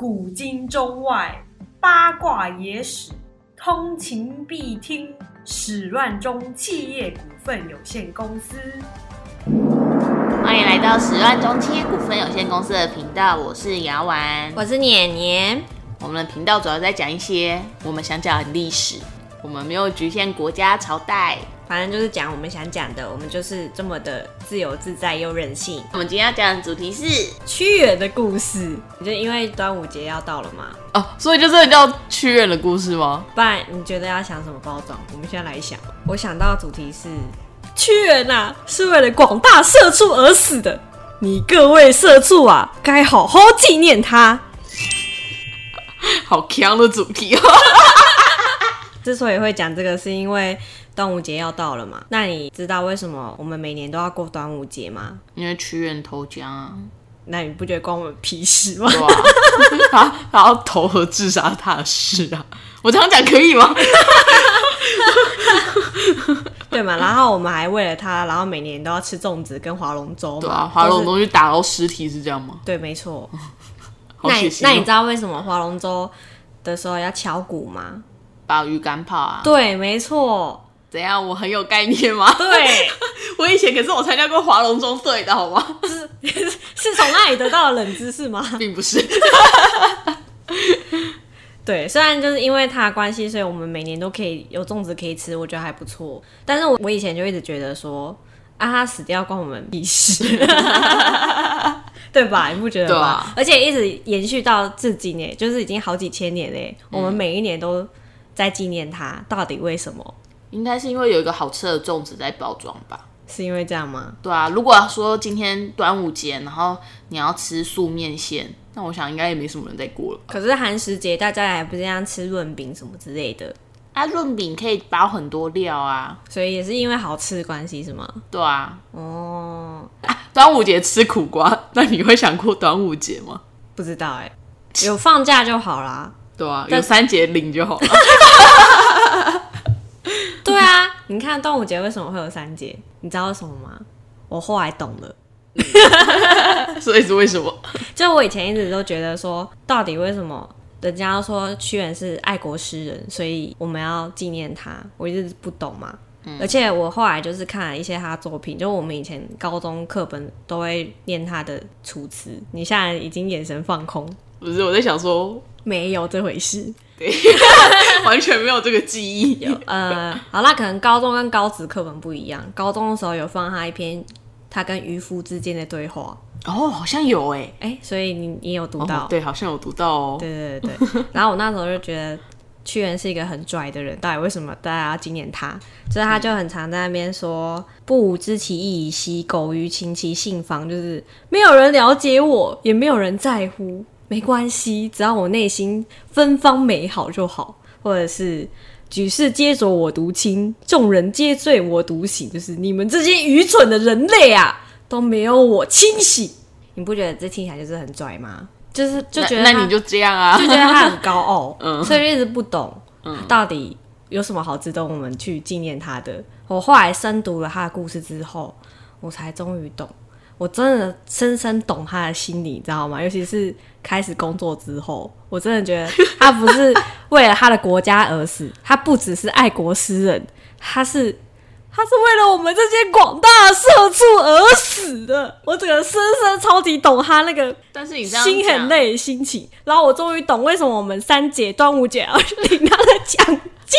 古今中外八卦野史，通勤必听。史乱中企业股份有限公司，欢迎来到史乱中企业股份有限公司的频道，我是牙丸，我是年年。我们的频道主要在讲一些我们想讲的历史，我们没有局限国家朝代。反正就是讲我们想讲的，我们就是这么的自由自在又任性。我们今天要讲的主题是屈原的故事，就因为端午节要到了嘛。哦，所以就这叫屈原的故事吗？不然你觉得要想什么包装？我们现在来想。我想到主题是屈原呐，是为了广大社畜而死的。你各位社畜啊，该好好纪念他。好强的主题哦！之所以会讲这个，是因为。端午节要到了嘛？那你知道为什么我们每年都要过端午节吗？因为屈原投江啊。那你不觉得关我们屁事吗？他他要投河自杀他的事啊！我这样讲可以吗？对嘛？然后我们还为了他，然后每年都要吃粽子跟划龙舟。对啊，划龙舟去打捞尸体是这样吗？对，没错。那那你知道为什么划龙舟的时候要敲鼓吗？把鱼竿炮啊？对，没错。怎样？我很有概念吗？对，我以前可是我参加过划龙中队的，好吗？是是从那里得到的冷知识吗？并不是。对，虽然就是因为他的关系，所以我们每年都可以有粽子可以吃，我觉得还不错。但是我我以前就一直觉得说，啊，他死掉关我们屁事，对吧？你不觉得吗？而且一直延续到至今哎，就是已经好几千年嘞，我们每一年都在纪念他，到底为什么？应该是因为有一个好吃的粽子在包装吧？是因为这样吗？对啊，如果说今天端午节，然后你要吃素面线，那我想应该也没什么人在过了。可是寒食节大家还不是这样吃润饼什么之类的啊？润饼可以包很多料啊，所以也是因为好吃的关系是吗？对啊。哦，端午节吃苦瓜，那你会想过端午节吗？不知道哎，有放假就好啦。对啊，有三节领就好了。对啊，你看端午节为什么会有三节？你知道为什么吗？我后来懂了，所以是为什么？就我以前一直都觉得说，到底为什么人家说屈原是爱国诗人，所以我们要纪念他？我一直不懂嘛。而且我后来就是看了一些他作品，就我们以前高中课本都会念他的《楚辞》。你现在已经眼神放空，不是我在想说，没有这回事。完全没有这个记忆。呃，好，那可能高中跟高职课本不一样。高中的时候有放他一篇他跟渔夫之间的对话。哦，好像有哎哎，所以你你有读到？对，好像有读到哦。对对对对。然后我那时候就觉得屈原是一个很拽的人，到底为什么大家要纪念他？所以他就很常在那边说：“不吾知其意以兮，苟于情其信方。”就是没有人了解我，也没有人在乎。没关系，只要我内心芬芳美好就好，或者是举世皆浊我独清，众人皆醉我独醒，就是你们这些愚蠢的人类啊，都没有我清醒。你不觉得这听起来就是很拽吗？就是就觉得那你就这样啊，就觉得他很高傲，嗯，所以就一直不懂，嗯，到底有什么好值得我们去纪念他的？我后来深读了他的故事之后，我才终于懂。我真的深深懂他的心理，你知道吗？尤其是开始工作之后，我真的觉得他不是为了他的国家而死，他不只是爱国诗人，他是他是为了我们这些广大社畜而死的。我整个深深超级懂他那个，但是你心很累的心情。然后我终于懂为什么我们三节端午节要领他的奖金。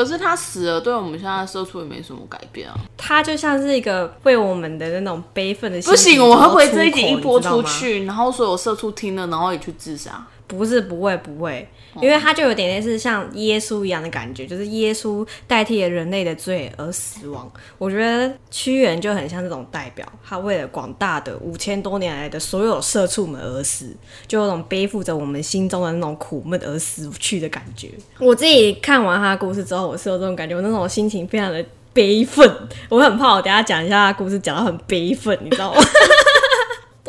可是他死了，对我们现在社畜也没什么改变啊。他就像是一个为我们的那种悲愤的心。不行，我会不会这一集一播出去，然后所有社畜听了，然后也去自杀？不是，不会，不会。因为他就有点类似像耶稣一样的感觉，就是耶稣代替了人类的罪而死亡。我觉得屈原就很像这种代表，他为了广大的五千多年来的所有社畜们而死，就有种背负着我们心中的那种苦闷而死去的感觉。我自己看完他的故事之后，我是有这种感觉，我那种心情非常的悲愤。我很怕我等下讲一下他故事讲到很悲愤，你知道吗？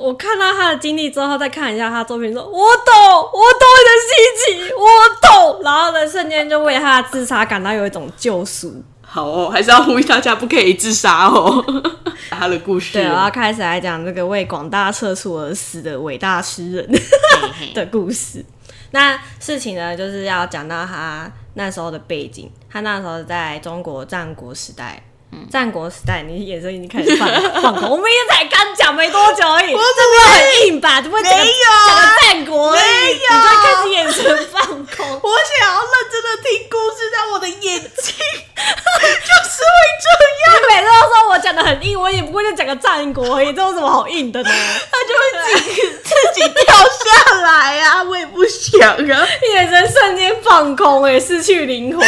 我看到他的经历之后，再看一下他作品，说：“我懂，我懂你的心情，我懂。”然后呢，瞬间就为他的自杀感到有一种救赎。好哦，还是要呼吁大家不可以自杀哦。他的故事，对，我要开始来讲这个为广大社畜而死的伟大诗人 的故事。那事情呢，就是要讲到他那时候的背景。他那时候在中国战国时代，战国时代，你眼神已经开始放放空。我们也才刚讲没多久而已，我怎么很硬吧？怎么讲个没有啊讲个战国而已，没有你在开始眼神放空。我想要认真的听故事，但我的眼睛 就是会这样，你每次都说我讲的很硬，我也不过就讲个战国而已，这有什么好硬的呢？它就会自己自己掉下来啊！我也不想啊。眼神瞬间放空、哎，失去灵魂。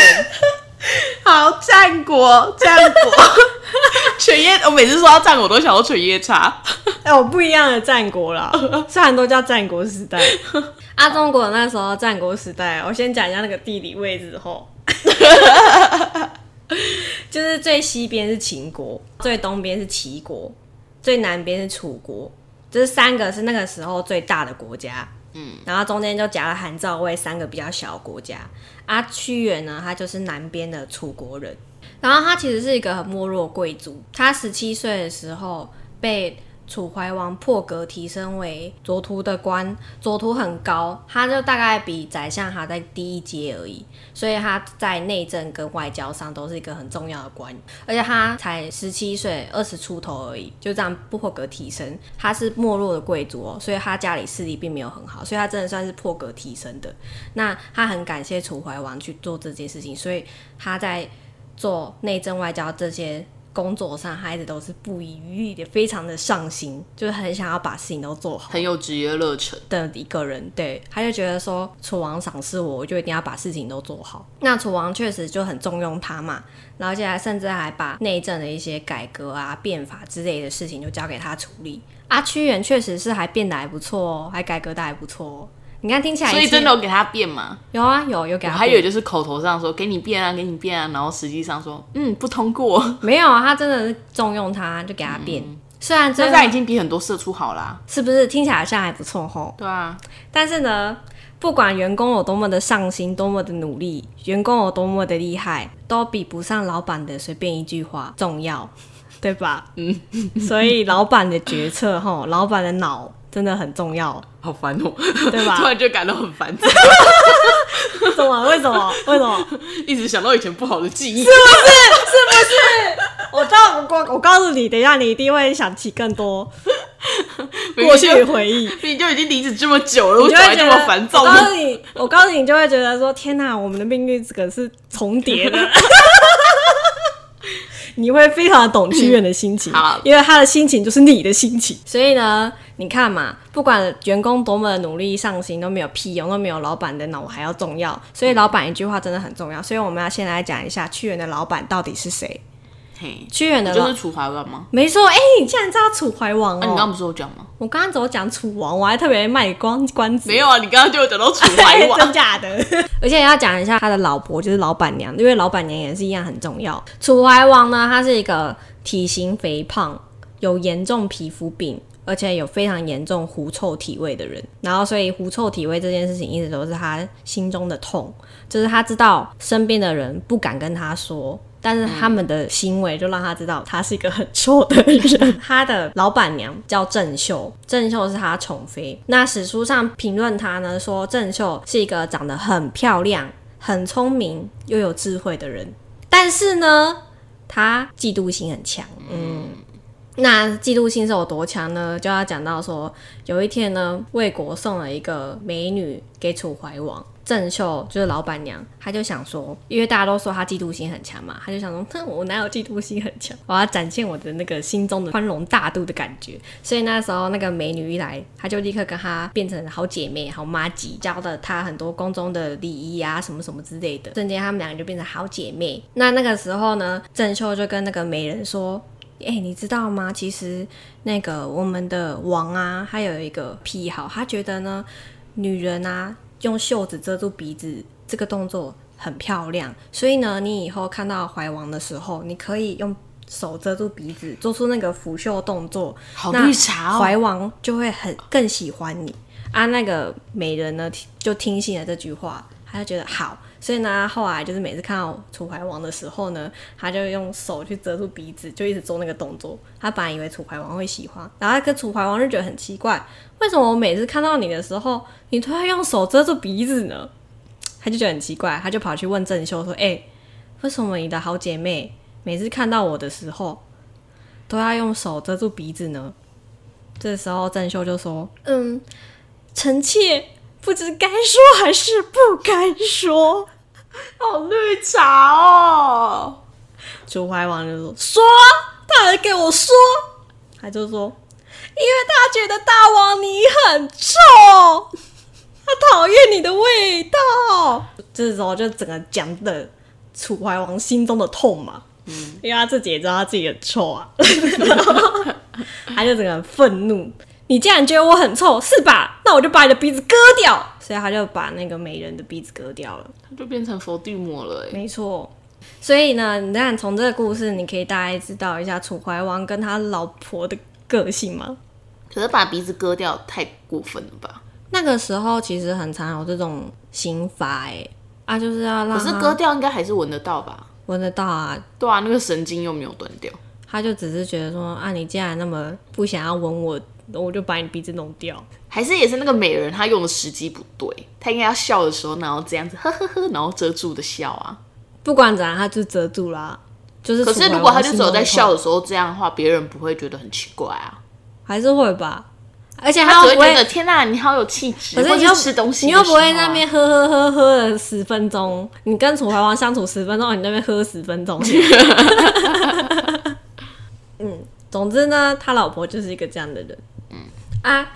好，战国，战国，犬夜，我每次说到战国，我都想到犬夜叉。哎、我不一样的战国啦，虽然都叫战国时代。啊，中国那时候战国时代，我先讲一下那个地理位置后，就是最西边是秦国，最东边是齐国，最南边是楚国，这三个是那个时候最大的国家。嗯，然后中间就夹了韩赵魏三个比较小的国家。啊，屈原呢，他就是南边的楚国人，然后他其实是一个很没落贵族。他十七岁的时候被楚怀王破格提升为左徒的官，左徒很高，他就大概比宰相还在低一阶而已，所以他在内政跟外交上都是一个很重要的官，而且他才十七岁，二十出头而已，就这样破格提升。他是没落的贵族哦，所以他家里势力并没有很好，所以他真的算是破格提升的。那他很感谢楚怀王去做这件事情，所以他在做内政外交这些工作上，他一直都是不遗余力的，非常的上心，就是很想要把事情都做好很有职业热忱，的一个人。对，他就觉得说楚王赏识我，我就一定要把事情都做好。那楚王确实就很重用他嘛，然后接下来甚至还把内政的一些改革啊、变法之类的事情就交给他处理。啊，屈原确实是还变得还不错哦，还改革的还不错哦。你看听起来所以真的有给他变吗？有啊有有给他我还有就是口头上说给你变啊，给你变啊，然后实际上说嗯不通过，没有啊，他真的是重用他，就给他变。虽然这真的样已经比很多社畜好啦。是不是听起来好像还不错吼，对啊，但是呢，不管员工有多么的上心，多么的努力，员工有多么的厉害，都比不上老板的随便一句话重要，对吧？嗯，所以老板的决策吼，老板的脑真的很重要，好烦哦、对吧 突然就感到很烦躁，怎么？为什么？为什么？一直想到以前不好的记忆。我知道，我我我告诉你，等一下你一定会想起更多明过去的回忆。你就已经离职这么久了，我你就还这么烦躁我告？诉你，我告诉你，你就会觉得说：天哪，我们的命运这个是重叠的。你会非常的懂屈原的心情，好因为他的心情就是你的心情。所以呢，你看嘛，不管员工多么的努力上心，都没有屁用，都没有老板的脑还要重要。所以老板一句话真的很重要。所以我们要先来讲一下屈原的老板到底是谁。嘿，屈原的就是楚怀王吗？没错，哎、你竟然知道楚怀王啊，哦、你刚刚不是有讲吗？我刚刚只有讲楚王，我还特别卖光关子。没有啊，你刚刚就有讲到楚怀王。真假的？而且要讲一下他的老婆，就是老板娘，因为老板娘也是一样很重要。楚怀王呢，他是一个体型肥胖、有严重皮肤病，而且有非常严重狐臭体味的人。然后，所以狐臭体味这件事情一直都是他心中的痛，就是他知道身边的人不敢跟他说。但是他们的行为就让他知道他是一个很臭的人。他的老板娘叫郑秀，郑秀是他宠妃。那史书上评论他呢，说郑秀是一个长得很漂亮、很聪明又有智慧的人。但是呢，他嫉妒心很强。嗯，那嫉妒心是有多强呢？就要讲到说，有一天呢，魏国送了一个美女给楚怀王。郑秀就是老板娘，她就想说，因为大家都说她嫉妒心很强嘛，她就想说，哼，我哪有嫉妒心很强？我要展现我的那个心中的宽容大度的感觉。所以那时候那个美女一来，她就立刻跟她变成好姐妹、好妈吉，教了她很多宫中的礼仪啊，什么什么之类的。瞬间她们两个就变成好姐妹。那那个时候呢，郑秀就跟那个美人说。哎、你知道吗？其实那个我们的王啊，他有一个癖好，他觉得呢，女人啊用袖子遮住鼻子这个动作很漂亮，所以呢，你以后看到怀王的时候，你可以用手遮住鼻子，做出那个拂袖动作，好那绿茶哦！怀王就会很更喜欢你啊。那个美人呢，就听信了这句话，他就觉得好，所以呢，后来就是每次看到楚怀王的时候呢，他就用手去遮住鼻子，就一直做那个动作。他本来以为楚怀王会喜欢，然后跟楚怀王就觉得很奇怪，为什么我每次看到你的时候，你都要用手遮住鼻子呢？他就觉得很奇怪，他就跑去问郑秀说：“哎、为什么你的好姐妹每次看到我的时候，都要用手遮住鼻子呢？”这时候郑秀就说：“嗯，臣妾不知该说还是不该说。好绿茶哦！”楚怀王就说：“说，他还给我说。”他就说：“因为他觉得大王你很臭，他讨厌你的味道。”这时候就整个讲的楚怀王心中的痛嘛，嗯，因为他自己也知道他自己很臭啊，他就整个很愤怒。你既然觉得我很臭，是吧？那我就把你的鼻子割掉。所以他就把那个美人的鼻子割掉了。他就变成伏地魔了哎。没错。所以呢，你看从这个故事，你可以大概知道一下楚怀王跟他老婆的个性吗？可是把鼻子割掉太过分了吧？那个时候其实很常有这种刑罚，哎，啊，就是要让可是割掉应该还是闻得到吧？闻得到啊。对啊，那个神经又没有断掉。他就只是觉得说，啊，你既然那么不想要闻我，我就把你鼻子弄掉。还是也是那个美人，她用的时机不对，她应该要笑的时候，然后这样子呵呵呵，然后遮住的笑啊。不管怎样，她就遮住啦。就是，可是如果她就只有在笑的时候这样的话，别人不会觉得很奇怪啊。还是会吧。而且他只会又不会觉得天哪，你好有气质，可是你又吃东西你又不会在那边喝喝喝喝了十分钟，你跟楚怀王相处十分钟，你那边喝十分钟。嗯，总之呢，他老婆就是一个这样的人。啊，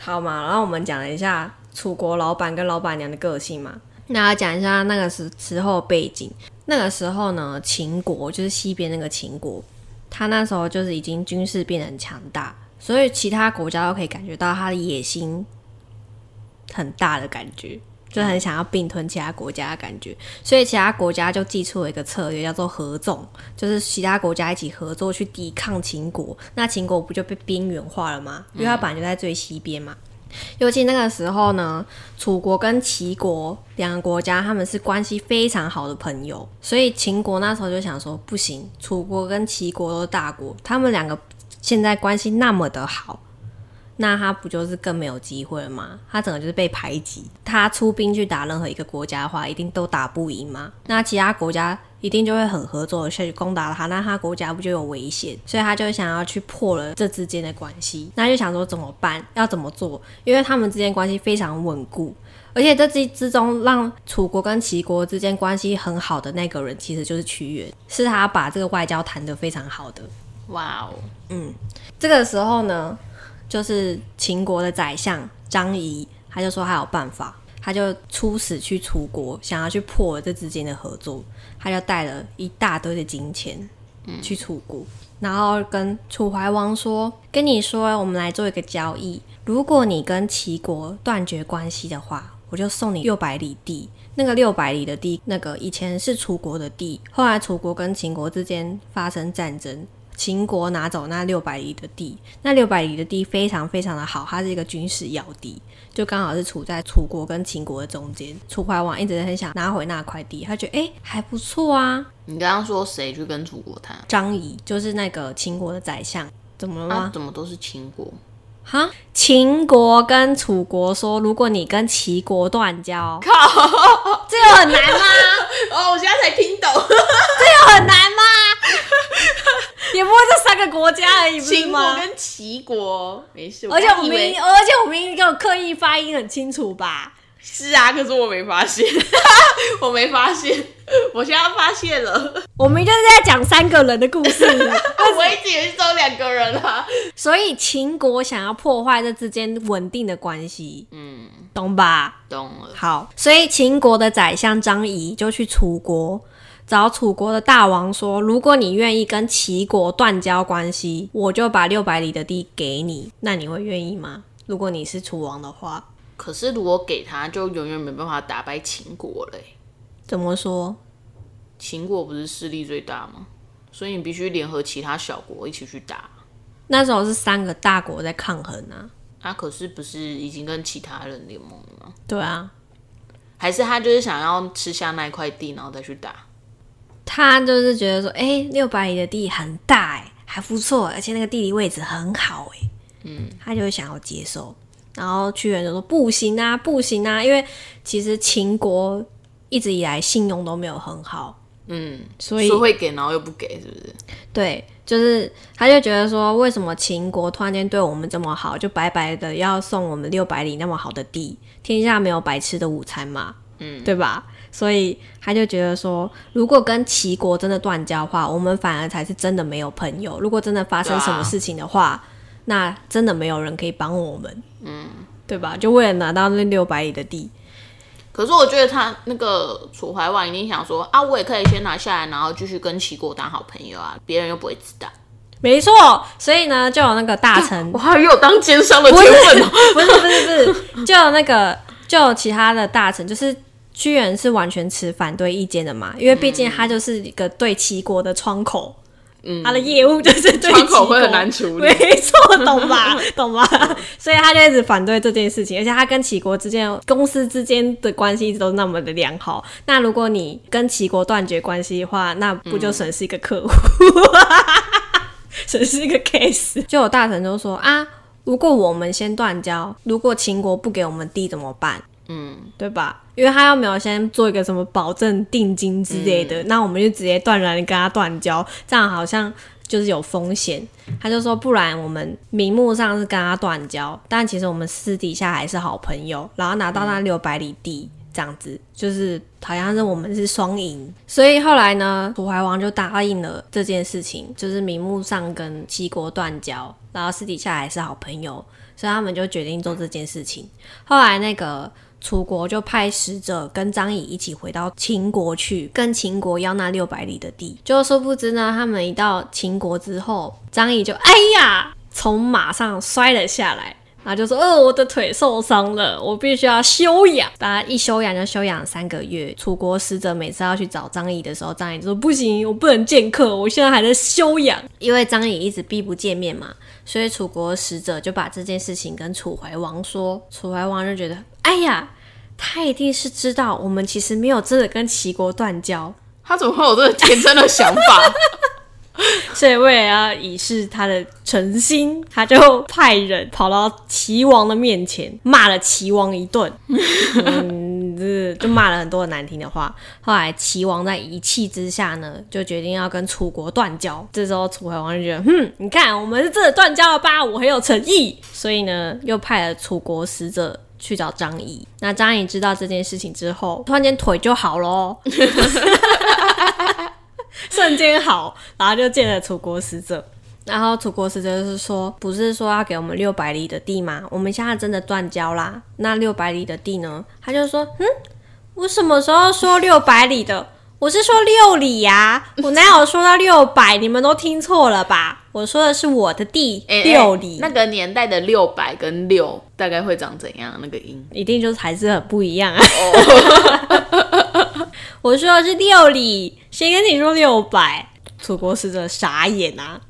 好嘛，然后我们讲了一下楚国老板跟老板娘的个性嘛，那讲一下那个时时候背景。那个时候呢，秦国就是西边那个秦国，他那时候就是已经军事变得很强大，所以其他国家都可以感觉到他的野心很大的感觉，就很想要并吞其他国家的感觉。所以其他国家就寄出了一个策略，叫做合纵，就是其他国家一起合作去抵抗秦国。那秦国不就被边缘化了吗？因为它本来就在最西边嘛。尤其那个时候呢，楚国跟齐国两个国家他们是关系非常好的朋友，所以秦国那时候就想说，不行，楚国跟齐国都是大国，他们两个现在关系那么的好，那他不就是更没有机会了吗？他整个就是被排挤。他出兵去打任何一个国家的话，一定都打不赢嘛。那其他国家一定就会很合作的去攻打他，那他国家不就有危险？所以他就想要去破了这之间的关系。那就想说怎么办？要怎么做？因为他们之间关系非常稳固。而且这之之中，让楚国跟齐国之间关系很好的那个人，其实就是屈原，是他把这个外交谈得非常好的。哇哦，嗯这个时候呢，就是秦国的宰相张仪，他就说他有办法，他就出使去楚国，想要去破这之间的合作，他就带了一大堆的金钱去楚国，然后跟楚怀王说：“跟你说，我们来做一个交易，如果你跟齐国断绝关系的话，我就送你六百里地。”那个六百里的地，那个以前是楚国的地，后来楚国跟秦国之间发生战争，秦国拿走那六百里的地，那六百里的地非常非常的好，它是一个军事要地，就刚好是处在楚国跟秦国的中间。楚怀王一直很想拿回那块地，他觉得诶还不错啊。你刚刚说谁去跟楚国谈？张仪就是那个秦国的宰相，怎么了啊吗？，怎么都是秦国？哈、秦国跟楚国说，如果你跟齐国断交，靠！这有很难吗？哦，我现在才听懂，这有很难吗？也不会这三个国家而已，不是秦国吗？跟齐国没事。而且我明，而且我明我刻意发音很清楚吧？是啊，可是我没发现，我没发现，我现在发现了，我们就是在讲三个人的故事，我一直以为是只有两个人啊。所以秦国想要破坏这之间稳定的关系，嗯，懂吧？懂了。好，所以秦国的宰相张仪就去楚国找楚国的大王说：“如果你愿意跟齐国断交关系，我就把六百里的地给你。那你会愿意吗？如果你是楚王的话，可是如果给他，就永远没办法打败秦国嘞。怎么说？秦国不是势力最大吗？所以你必须联合其他小国一起去打。那时候是三个大国在抗衡啊。啊，可是不是已经跟其他人联盟了吗？对啊，还是他就是想要吃下那一块地，然后再去打？他就是觉得说，哎、六百里的地很大、哎，还不错，而且那个地理位置很好、哎，嗯，他就会想要接受。然后屈原就说不行啊，不行啊，因为其实秦国一直以来信用都没有很好，嗯，所以说会给，然后又不给，是不是？对，就是他就觉得说，为什么秦国突然间对我们这么好，就白白的要送我们六百里那么好的地？天下没有白吃的午餐嘛，嗯，对吧？所以他就觉得说，如果跟齐国真的断交的话，我们反而才是真的没有朋友。如果真的发生什么事情的话，那真的没有人可以帮我们，嗯，对吧？就为了拿到那六百里的地，可是我觉得他那个楚怀王一定想说啊，我也可以先拿下来，然后继续跟齐国当好朋友啊，别人又不会知道。没错。所以呢，就有那个大臣 我还有当奸商的天分哦。不是不是不是，就有那个就有其他的大臣，就是屈原是完全持反对意见的嘛，因为毕竟他就是一个对齐国的窗口，嗯，他的业务就是对窗口会很难处理没错，懂吧？懂吧？所以他就一直反对这件事情，而且他跟齐国之间公司之间的关系一直都那么的良好。那如果你跟齐国断绝关系的话，那不就损失一个客户？损失一个 case。就有大臣就说啊，如果我们先断交，如果秦国不给我们地怎么办？嗯，对吧？因为他又没有先做一个什么保证定金之类的，那我们就直接断然跟他断交，这样好像就是有风险。他就说，不然我们名目上是跟他断交，但其实我们私底下还是好朋友，然后拿到那六百里地。这样子就是好像是我们是双赢，所以后来呢，楚怀王就答应了这件事情，就是名目上跟齐国断交，然后私底下还是好朋友，所以他们就决定做这件事情。后来那个楚国就派使者跟张仪一起回到秦国去，跟秦国要那六百里的地。就殊不知呢，他们一到秦国之后，张仪就哎呀，从马上摔了下来。然后就说：“呃，我的腿受伤了，我必须要休养。”大家一休养就休养三个月。楚国使者每次要去找张仪的时候，张仪就说：“不行，我不能见客，我现在还在休养。”因为张仪一直避不见面嘛，所以楚国使者就把这件事情跟楚怀王说。楚怀王就觉得：“哎呀，他一定是知道我们其实没有真的跟齐国断交，他怎么会有这个天真的想法？所以为了要以示他的诚心，他就派人跑到齐王的面前，骂了齐王一顿，就骂了很多难听的话。后来齐王在一气之下呢，就决定要跟楚国断交。这时候楚怀王就觉得，哼，你看我们是真的断交了吧？我很有诚意，所以呢，又派了楚国使者。去找张仪，那张仪知道这件事情之后，突然间腿就好喽。瞬间好，然后就见了楚国使者。然后楚国使者就是说，不是说要给我们六百里的地吗？我们现在真的断交啦。那六百里的地呢？他就说，嗯，我什么时候说六百里的？我是说六里呀、我哪有说到六百？你们都听错了吧？我说的是我的地、哎六里，那个年代的六百跟六大概会长怎样？那个音一定就是还是很不一样啊。我说的是六里，谁跟你说六百？楚国使者傻眼啊，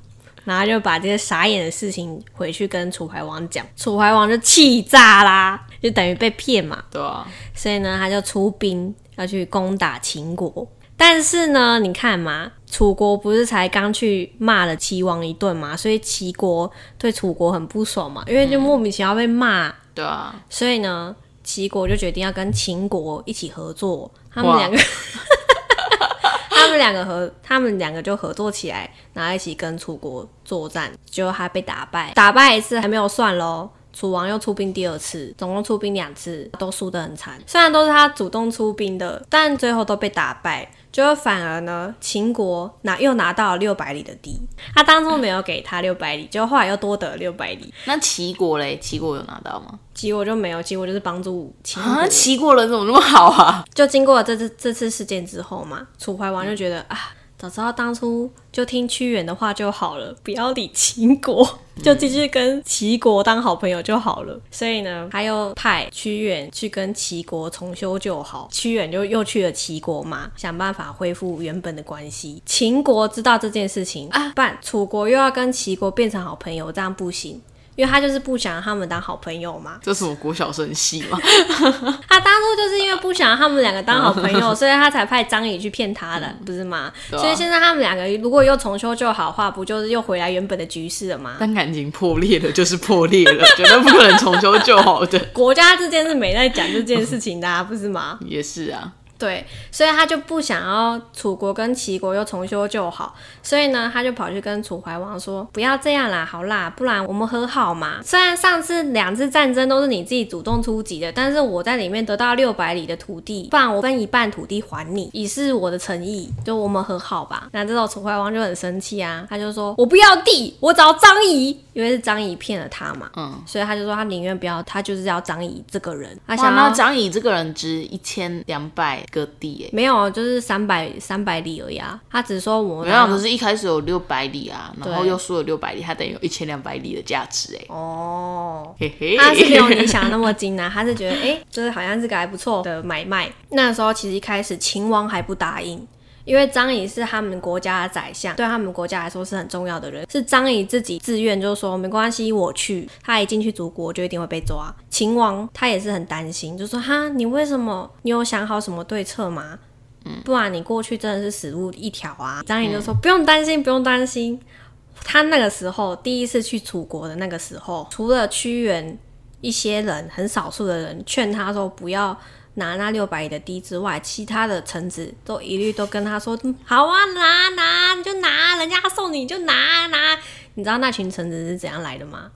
然后就把这个傻眼的事情回去跟楚怀王讲，楚怀王就气炸啦，就等于被骗嘛，对啊，所以呢，他就出兵要去攻打秦国。但是呢，你看嘛，楚国不是才刚去骂了齐王一顿嘛，所以齐国对楚国很不爽嘛，因为就莫名其妙被骂，对啊，所以呢，齐国就决定要跟秦国一起合作，他们两个，他们两个合，他们两个就合作起来，然后一起跟楚国作战，结果他被打败，打败一次还没有算喽。楚王又出兵第二次，总共出兵两次，都输得很惨。虽然都是他主动出兵的，但最后都被打败。就反而呢，秦国拿又拿到了六百里的地，他当初没有给他六百里，结果后来又多得了六百里，那齐国嘞？齐国有拿到吗？齐国就没有，齐国就是帮助秦国。啊，齐国人怎么那么好啊？就经过了这次这次事件之后嘛，楚怀王就觉得、啊，早知道当初就听屈原的话就好了，不要理秦国，就继续跟齐国当好朋友就好了。所以呢，他又派屈原去跟齐国重修旧好，屈原就又去了齐国嘛，想办法恢复原本的关系。秦国知道这件事情啊，办楚国又要跟齐国变成好朋友，这样不行。因为他就是不想让他们当好朋友嘛，这是什么国小生戏嘛？他当初就是因为不不想让他们两个当好朋友，所以他才派张仪去骗他的，不是吗？啊所以现在他们两个如果又重修旧好的话，不就是又回来原本的局势了吗？但感情破裂了就是破裂了，绝对不可能重修旧好的。国家之间是没在讲这件事情的、啊，不是吗？也是啊，对，所以他就不想要楚国跟齐国又重修旧好，所以呢，他就跑去跟楚怀王说：“不要这样啦，好啦，不然我们和好嘛。虽然上次两次战争都是你自己主动出击的，但是我在里面得到六百里的土地，不然我分一半土地还你，以示我的诚意，就我们和好吧。”那这时候楚怀王就很生气啊，他就说：“我不要地，我找张仪，因为是张仪骗了他嘛。”嗯，所以他就说他宁愿不要，他就是要张仪这个人，他，想要张仪这个人值一千两百个地哎，没有，就是三百三百里而已啊。他只是说我没有，拿可是一开始有六百里啊，然后又输了六百里，他等于有一千两百里的价值哎，哦，嘿嘿，他是没有你想的那么精啊，他是觉得哎、诶就是好像是个还不错的买卖。那时候其实一开始秦王还不答应。因为张仪是他们国家的宰相，对他们国家来说是很重要的人。是张仪自己自愿，就说没关系，我去。他一进去祖国就一定会被抓。秦王他也是很担心，就说哈，你为什么？你有想好什么对策吗？不然你过去真的是死路一条啊！张仪就说、不用担心，不用担心。他那个时候第一次去楚国的那个时候，除了屈原一些人很少数的人劝他说不要拿那六百亿的低之外，其他的橙子都一律都跟他说：“嗯好啊，拿拿你就拿，人家送你就拿拿。”你知道那群橙子是怎样来的吗？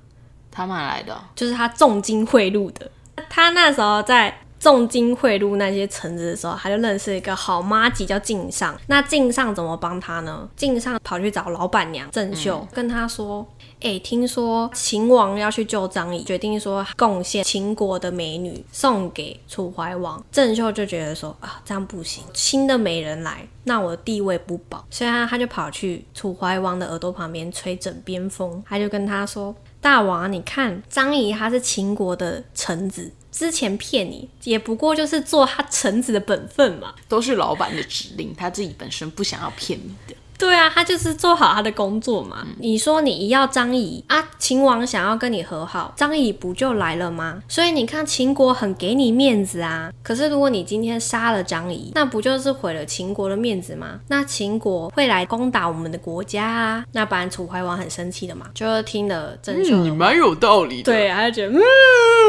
他买来的哦？就是他重金贿赂的。他那时候在重金贿赂那些臣子的时候，他就认识一个好妈吉叫敬上。那敬上怎么帮他呢？敬上跑去找老板娘郑秀，跟他说：“哎、听说秦王要去救张仪，决定说贡献秦国的美女送给楚怀王。”郑秀就觉得说：“啊，这样不行，新的美人来，那我的地位不保。”所以他他就跑去楚怀王的耳朵旁边吹枕边风，他就跟他说：“大王啊，你看张仪他是秦国的臣子，之前骗你也不过就是做他臣子的本分嘛。都是老板的指令，他自己本身不想要骗你的。对啊，他就是做好他的工作嘛。你说你一要张仪啊，秦王想要跟你和好，张仪不就来了吗？所以你看秦国很给你面子啊。可是如果你今天杀了张仪，那不就是毁了秦国的面子吗？那秦国会来攻打我们的国家啊。那不然楚怀王很生气的嘛，就听了郑袖嗯，你蛮有道理的。，对，他就觉得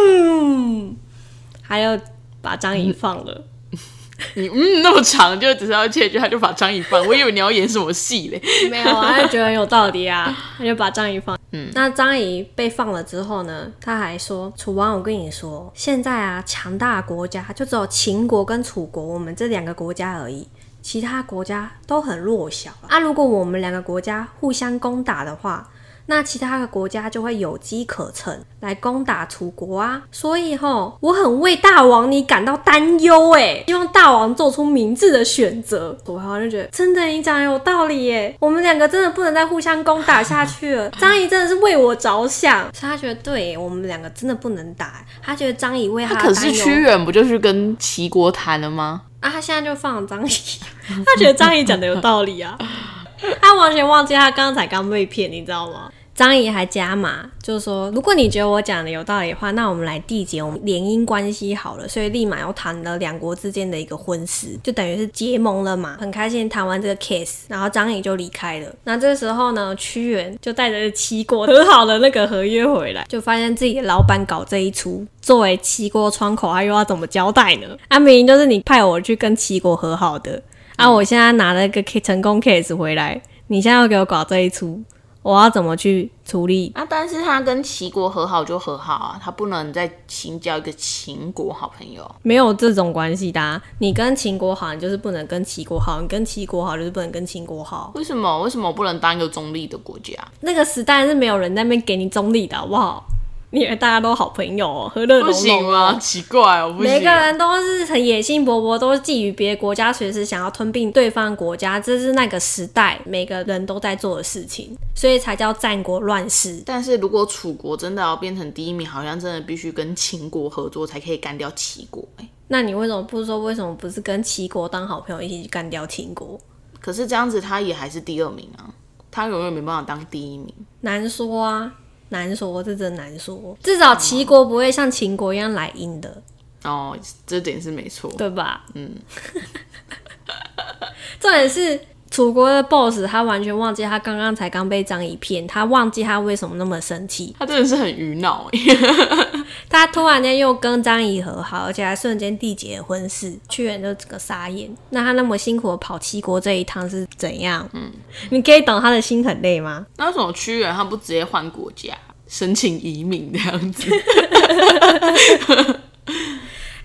嗯，还要把张仪放了。你嗯那么长，就只是要切一句，他就把张仪放。我以为你要演什么戏嘞。没有啊，他就觉得很有道理啊，他就把张仪放。嗯，那张仪被放了之后呢，他还说：“楚王，我跟你说，现在啊，强大的国家就只有秦国跟楚国，我们这两个国家而已。”其他国家都很弱小啊！如果我们两个国家互相攻打的话，那其他的国家就会有机可乘来攻打楚国啊。所以吼，我很为大王你感到担忧哎，希望大王做出明智的选择。楚怀王就觉得真的你讲得有道理耶，我们两个真的不能再互相攻打下去了。张仪真的是为我着想，所以他觉得对我们两个真的不能打。他觉得张仪为他他可是屈原不就是跟齐国谈了吗？啊，他现在就放了张仪，他觉得张仪讲的有道理啊，他完全忘记他刚才刚被骗，你知道吗？张仪还加码，就是说，如果你觉得我讲的有道理的话，那我们来缔结我们联姻关系好了。所以立马又谈了两国之间的一个婚事，就等于是结盟了嘛。很开心谈完这个 case，然后张仪就离开了。那这个时候呢，屈原就带着齐国和好的那个合约回来，就发现自己的老板搞这一出，作为齐国窗口，他又要怎么交代呢？啊，明明就是你派我去跟齐国和好的，啊，我现在拿了一个 K 成功 case 回来，你现在要给我搞这一出，我要怎么去处理？啊，但是他跟齐国和好就和好啊，他不能再新交一个秦国好朋友。没有这种关系的、啊，你跟秦国好，你就是不能跟齐国好；你跟齐国好，就是不能跟秦国好。为什么？为什么不能当一个中立的国家？那个时代是没有人在那边给你中立的，好不好？你以为大家都好朋友哦，和乐融不行吗？哦。奇怪哦，不行。每个人都是很野心勃勃，都是觊觎别的国家，随时想要吞并对方国家，这是那个时代每个人都在做的事情，所以才叫战国乱世。但是如果楚国真的要变成第一名，好像真的必须跟秦国合作才可以干掉齐国、欸。那你为什么不说为什么不是跟齐国当好朋友一起去干掉秦国？可是这样子他也还是第二名啊，他永远没办法当第一名。难说啊，难说，这真难说。至少齐国不会像秦国一样来阴的。哦，这点是没错。对吧？嗯。重点是楚国的 boss，他完全忘记他刚刚才刚被张仪骗，他忘记他为什么那么生气。他真的是很愚脑哎！他突然间又跟张仪和好，而且还瞬间缔结婚事，屈原就整个傻眼。那他那么辛苦的跑齐国这一趟是怎样？嗯，你可以懂他的心很累吗？那为什么屈原他不直接换国家，申请移民这样子？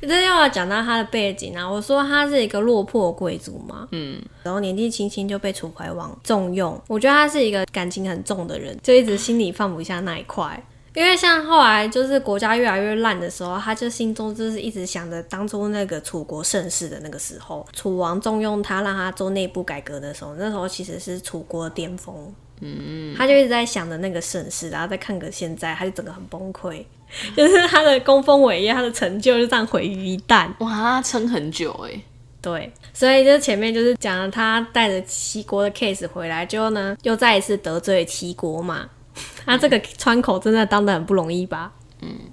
这要讲到他的背景啊，我说他是一个落魄贵族嘛，嗯，然后年纪轻轻就被楚怀王重用，我觉得他是一个感情很重的人，就一直心里放不下那一块。因为像后来就是国家越来越烂的时候，他就心中就是一直想着当初那个楚国盛世的那个时候，楚王重用他，让他做内部改革的时候，那时候其实是楚国的巅峰，嗯，他就一直在想着那个盛世，然后再看个现在，他就整个很崩溃。就是他的功丰伟业，他的成就就这样毁于一旦。哇，他撑很久哎。对，所以就前面就是讲了他带着齐国的 case 回来之后呢，又再一次得罪齐国嘛。他这个窗口真的当的很不容易吧？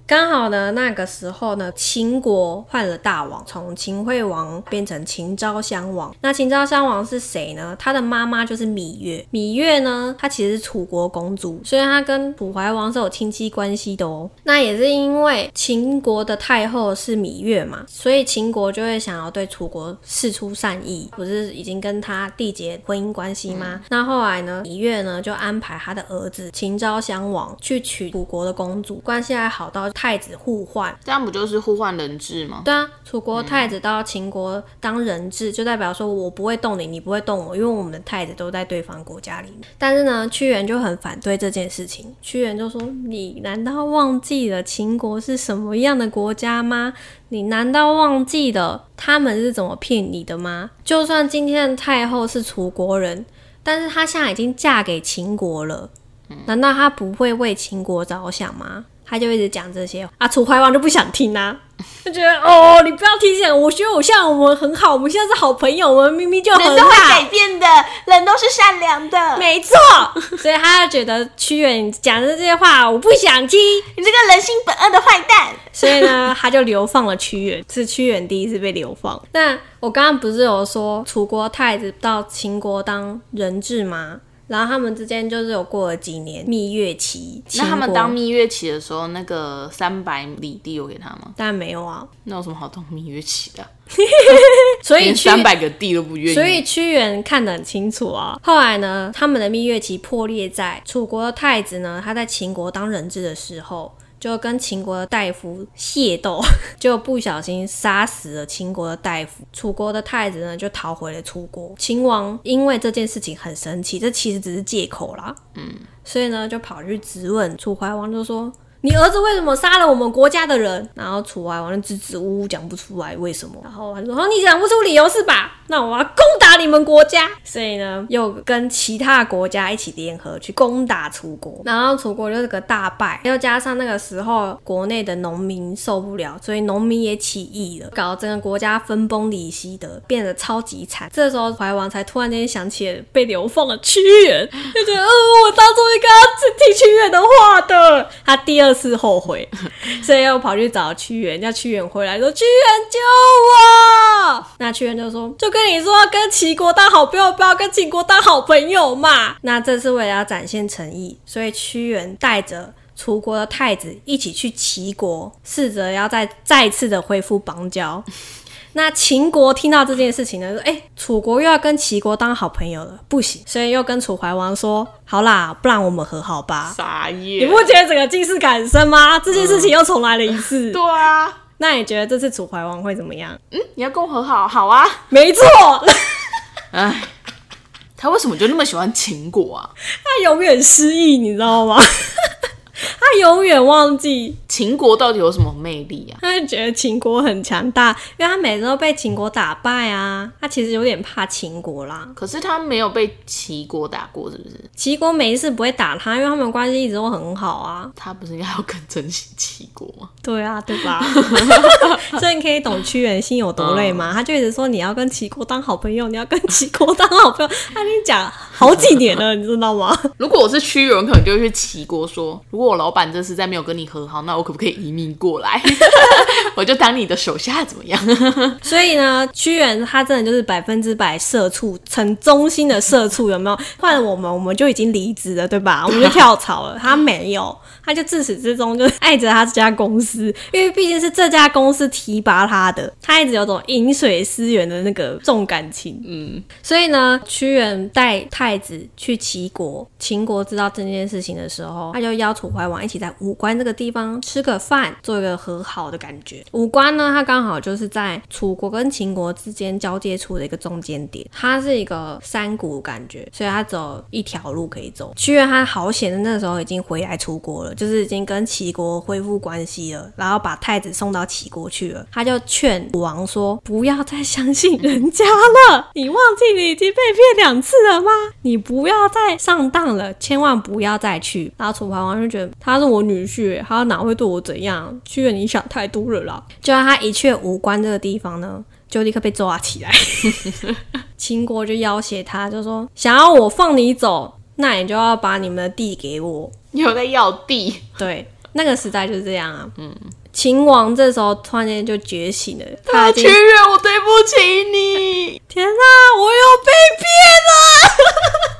刚好呢，那个时候呢，秦国换了大王，从秦惠王变成秦昭襄王。那秦昭襄王是谁呢？他的妈妈就是芈月。芈月呢，她其实是楚国公主，所以她跟楚怀王是有亲戚关系的哦。那也是因为秦国的太后是芈月嘛，所以秦国就会想要对楚国示出善意，不是已经跟他缔结婚姻关系吗？那后来呢，芈月呢就安排他的儿子秦昭襄王去娶楚国的公主，关系还好。好到太子互换，这样不就是互换人质吗？对啊，楚国太子到秦国当人质，就代表说我不会动你，你不会动我，因为我们的太子都在对方国家里面。但是呢，屈原就很反对这件事情。屈原就说：“你难道忘记了秦国是什么样的国家吗？你难道忘记了他们是怎么骗你的吗？就算今天的太后是楚国人，但是她现在已经嫁给秦国了，难道她不会为秦国着想吗？”他就一直讲这些啊，楚怀王就不想听啊，就觉得哦，你不要提醒我，学偶像我们很好，我们现在是好朋友，我们明明就很好。人都会改变的，人都是善良的，没错。所以他就觉得屈原讲的这些话，我不想听，你这个人性本恶的坏蛋。所以呢，他就流放了屈原，是屈原第一次被流放。那我刚刚不是有说楚国太子到秦国当人质吗？然后他们之间就是有过了几年蜜月期。那他们当蜜月期的时候，那个三百里地有给他吗？当然没有啊。那有什么好当蜜月期的？所以三百个地都不愿意。所以屈原看得很清楚啊。后来呢，他们的蜜月期破裂在楚国的太子呢，他在秦国当人质的时候。就跟秦国的大夫械斗，就不小心杀死了秦国的大夫。楚国的太子呢，就逃回了楚国。秦王因为这件事情很生气，这其实只是借口啦。嗯，所以呢，就跑去质问楚怀王，就说。你儿子为什么杀了我们国家的人？然后楚怀王就支支吾吾讲不出来为什么。然后他说：“你讲不出理由是吧？那我要攻打你们国家。”所以呢，又跟其他国家一起联合去攻打楚国。然后楚国就是个大败，又加上那个时候国内的农民受不了，所以农民也起义了，搞整个国家分崩离析的，变得超级惨。这时候怀王才突然间想起被流放的屈原，就觉得：“哦，我当初应该要听屈原的话的。”他第二。二次后悔，所以又跑去找屈原，叫屈原回来，说：“屈原救我！”那屈原就说：“就跟你说，跟齐国当好朋友，不要跟秦国当好朋友嘛。”那这次为了要展现诚意，所以屈原带着楚国的太子一起去齐国，试着要再再次的恢复邦交。那秦国听到这件事情呢，说：“哎，楚国又要跟齐国当好朋友了，不行。”所以又跟楚怀王说：“好啦，不然我们和好吧。”傻眼！你不觉得整个近视感深吗？这件事情又重来了一次。对啊，那你觉得这次楚怀王会怎么样？嗯，你要跟我和好？好啊，没错。哎，他为什么就那么喜欢秦国啊？他永远失忆，你知道吗？他永远忘记秦国到底有什么魅力啊？他就觉得秦国很强大，因为他每次都被秦国打败啊。他其实有点怕秦国啦。可是他没有被齐国打过，是不是？齐国每一次不会打他，因为他们关系一直都很好啊。他不是应该要更珍惜齐国吗？对啊，对吧？所以你可以懂屈原心有多累吗？他就一直说你要跟齐国当好朋友，你要跟齐国当好朋友。他跟你讲好几年了，你知道吗？如果我是屈原，可能就会去齐国说，如果我老板这次再没有跟你和好，那我可可不可以移民过来？我就当你的手下怎么样？所以呢，屈原他真的就是百分之百社畜，成中心的社畜，有没有？换了我们，我们就已经离职了，对吧？我们就跳槽了，他没有，他就自始至终就爱着他这家公司，因为毕竟是这家公司提拔他的，他一直有种饮水思源的那个重感情。嗯，所以呢，屈原带太子去齐国，秦国知道这件事情的时候，他就邀楚怀王一起在武关这个地方吃吃个饭，做一个和好的感觉。五关呢，它刚好就是在楚国跟秦国之间交界处的一个中间点，它是一个山谷感觉，所以它走一条路可以走。屈原他好险的那时候已经回来楚国了，就是已经跟齐国恢复关系了，然后把太子送到齐国去了。他就劝武王说：“不要再相信人家了，你忘记你已经被骗两次了吗？你不要再上当了，千万不要再去。”然后楚怀王就觉得他是我女婿，他哪会对我怎样？屈原，你想太多了啦。就让他一去无关这个地方呢，就立刻被抓起来。秦国就要挟他，就说想要我放你走，那你就要把你们的地给我。有在要地，对，那个时代就是这样啊。嗯，秦王这时候突然间就觉醒了，他屈原，我对不起你。天哪，我又被骗了！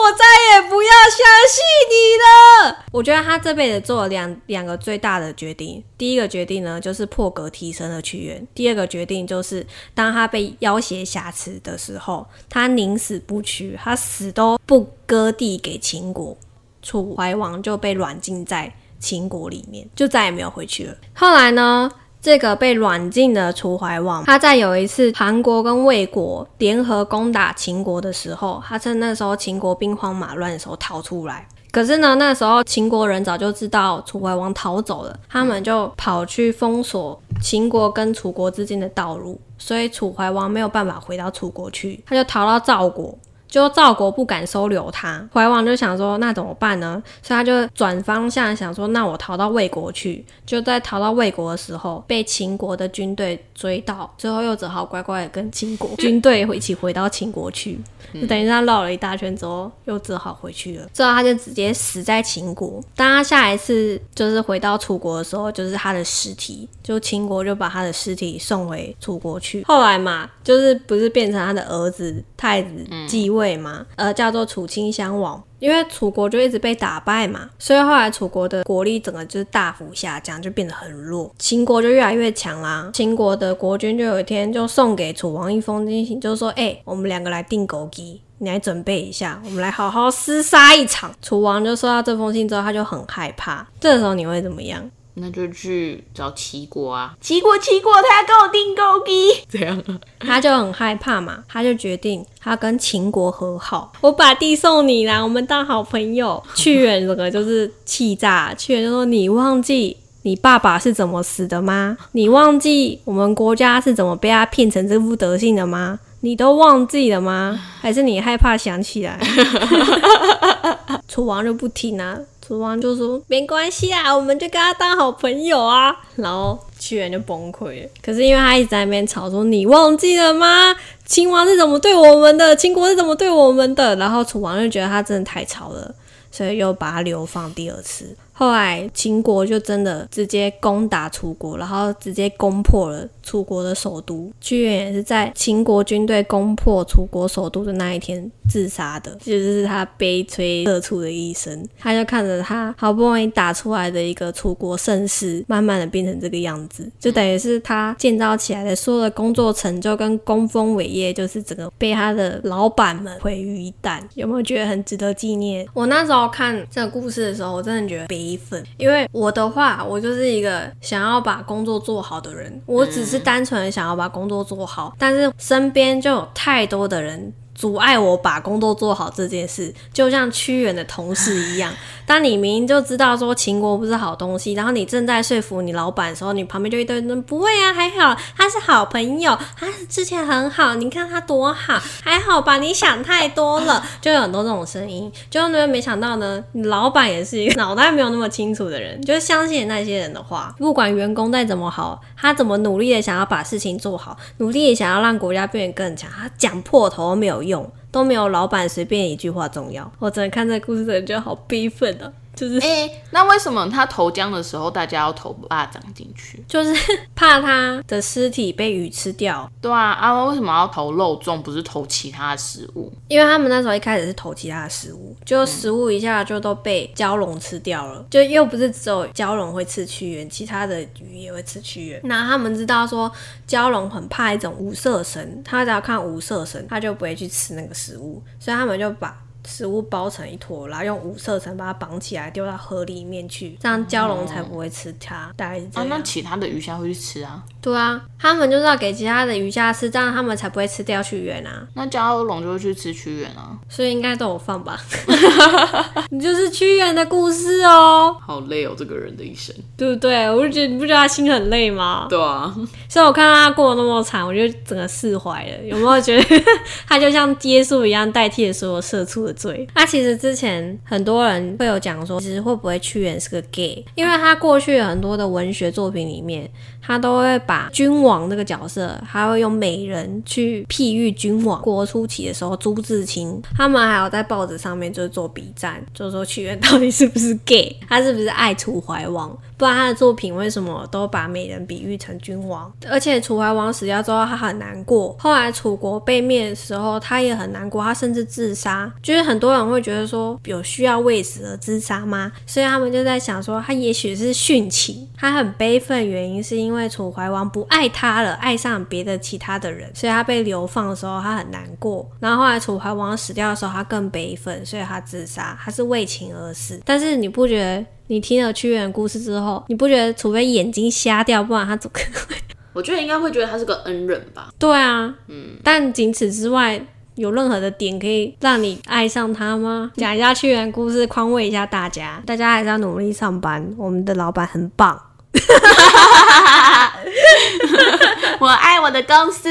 我再也不要相信你了。我觉得他这辈子做了两两个最大的决定。第一个决定呢，就是破格提升了屈原；第二个决定就是，当他被要挟挟持的时候，他宁死不屈，他死都不割地给秦国。楚怀王就被软禁在秦国里面，就再也没有回去了。后来呢？这个被软禁的楚怀王，他在有一次韩国跟魏国联合攻打秦国的时候，他趁那时候秦国兵荒马乱的时候逃出来。可是呢，那时候秦国人早就知道楚怀王逃走了，他们就跑去封锁秦国跟楚国之间的道路，所以楚怀王没有办法回到楚国去，他就逃到赵国。就赵国不敢收留他，怀王就想说那怎么办呢？所以他就转方向想说，那我逃到魏国去。就在逃到魏国的时候，被秦国的军队追到，最后又只好乖乖的跟秦国 军队一起回到秦国去。就等于他绕了一大圈之后，又只好回去了。之后他就直接死在秦国。当他下一次就是回到楚国的时候，就是他的尸体，就秦国就把他的尸体送回楚国去。后来嘛，就是不是变成他的儿子太子继位嘛，呃，叫做楚顷襄王。因为楚国就一直被打败嘛，所以后来楚国的国力整个就是大幅下降，就变得很弱。秦国就越来越强啦。秦国的国君就有一天就送给楚王一封信，就是说：“哎、我们两个来定狗鸡，你来准备一下，我们来好好厮杀一场。”楚王就收到这封信之后，他就很害怕。这时候你会怎么样？那就去找齐国啊！齐国，齐国，他要跟我订购机，这样啊？他就很害怕嘛，他就决定他跟秦国和好，我把地送你啦，我们当好朋友。屈原整个就是气炸，屈原就说：“你忘记你爸爸是怎么死的吗？你忘记我们国家是怎么被他骗成这副德性的吗？你都忘记了吗？还是你害怕想起来？” 楚王就不听啊，楚王就说：“没关系啊，我们就跟他当好朋友啊。”然后屈原就崩溃了。可是因为他一直在那边吵说：“你忘记了吗？秦王是怎么对我们的？秦国是怎么对我们的？”然后楚王就觉得他真的太吵了，所以又把他流放第二次。后来秦国就真的直接攻打楚国，然后直接攻破了楚国的首都。屈原也是在秦国军队攻破楚国首都的那一天自杀的，这就是他悲催社畜的一生。他就看着他好不容易打出来的一个楚国盛世，慢慢的变成这个样子，就等于是他建造起来的所有的工作成就跟功丰伟业，就是整个被他的老板们毁于一旦。有没有觉得很值得纪念？我那时候看这个故事的时候，我真的觉得悲愤，因为我的话，我就是一个想要把工作做好的人，我只是单纯的想要把工作做好，但是身边就有太多的人。阻碍我把工作做好这件事，就像屈原的同事一样。当你明明就知道说秦国不是好东西，然后你正在说服你老板的时候，你旁边就一堆人不会啊，还好他是好朋友，他之前很好，你看他多好，还好吧？你想太多了，就有很多这种声音。就呢，没想到呢，你老板也是一个脑袋没有那么清楚的人，就是相信那些人的话，不管员工再怎么好，他怎么努力的想要把事情做好，努力的想要让国家变得更强，他讲破头都没有用。用都没有老板随便一句话重要。我只能看这故事的人觉得好悲愤啊！就是哎、那为什么他投江的时候，大家要投蚂蚱进去？就是 怕他的尸体被鱼吃掉，对啊，啊，为什么要投肉粽，不是投其他的食物？因为他们那时候一开始是投其他的食物，就食物一下就都被蛟龙吃掉了，就又不是只有蛟龙会吃屈原，其他的鱼也会吃屈原。那他们知道说蛟龙很怕一种无色神，他只要看无色神，他就不会去吃那个食物，所以他们就把。食物包成一坨，然后用五色绳把它绑起来，丢到河里面去，这样蛟龙才不会吃它。大概是这啊，样。那其他的鱼虾会去吃啊？对啊，他们就是要给其他的鱼虾吃，这样他们才不会吃掉屈原啊。那蛟龙就会去吃屈原啊？所以应该都有放吧？你就是屈原的故事哦，好累哦，这个人的一生。对不对？我就觉得你不觉得他心很累吗？对啊，所以我看到他过得那么惨，我就整个释怀了。有没有觉得他就像耶稣一样代替了所有社畜的罪？他其实之前很多人会有讲说，其实会不会屈原是个 gay？因为他过去很多的文学作品里面，他都会把君王那个角色，他会用美人去譬喻君王。国初期的时候，朱自清他们还有在报纸上面就是做比战，就说屈原到底是不是 gay，他是不是爱楚怀王？不然他的作品为什么都把美人比喻成君王？而且楚怀王死掉之后，他很难过。后来楚国被灭的时候，他也很难过，他甚至自杀。就是很多人会觉得说，有需要为死而自杀吗？所以他们就在想说，他也许是殉情，他很悲愤，原因是因为楚怀王不爱他了，爱上别的其他的人，所以他被流放的时候他很难过。然后后来楚怀王死掉的时候，他更悲愤，所以他自杀，他是为情而死。但是你不觉得？你听了屈原的故事之后，你不觉得除非眼睛瞎掉，不然他怎么可能会？我觉得应该会觉得他是个恩人吧。对啊，嗯，但仅此之外，有任何的点可以让你爱上他吗？讲一下屈原的故事，宽慰一下大家。大家还是要努力上班，我们的老板很棒。我爱我的公司，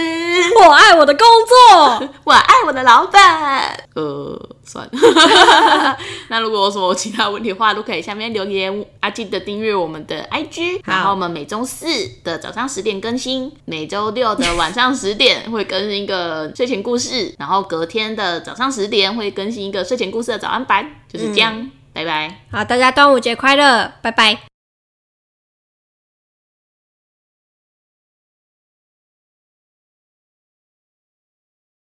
我爱我的工作。我爱我的老板。呃，算了。那如果有什么其他问题的话，都可以下面留言啊，记得订阅我们的 IG。然后我们每周四的早上十点更新，每周六的晚上十点会更新一个睡前故事，然后隔天的早上十点会更新一个睡前故事的早安版，就是这样。拜拜。好，大家端午节快乐，拜拜。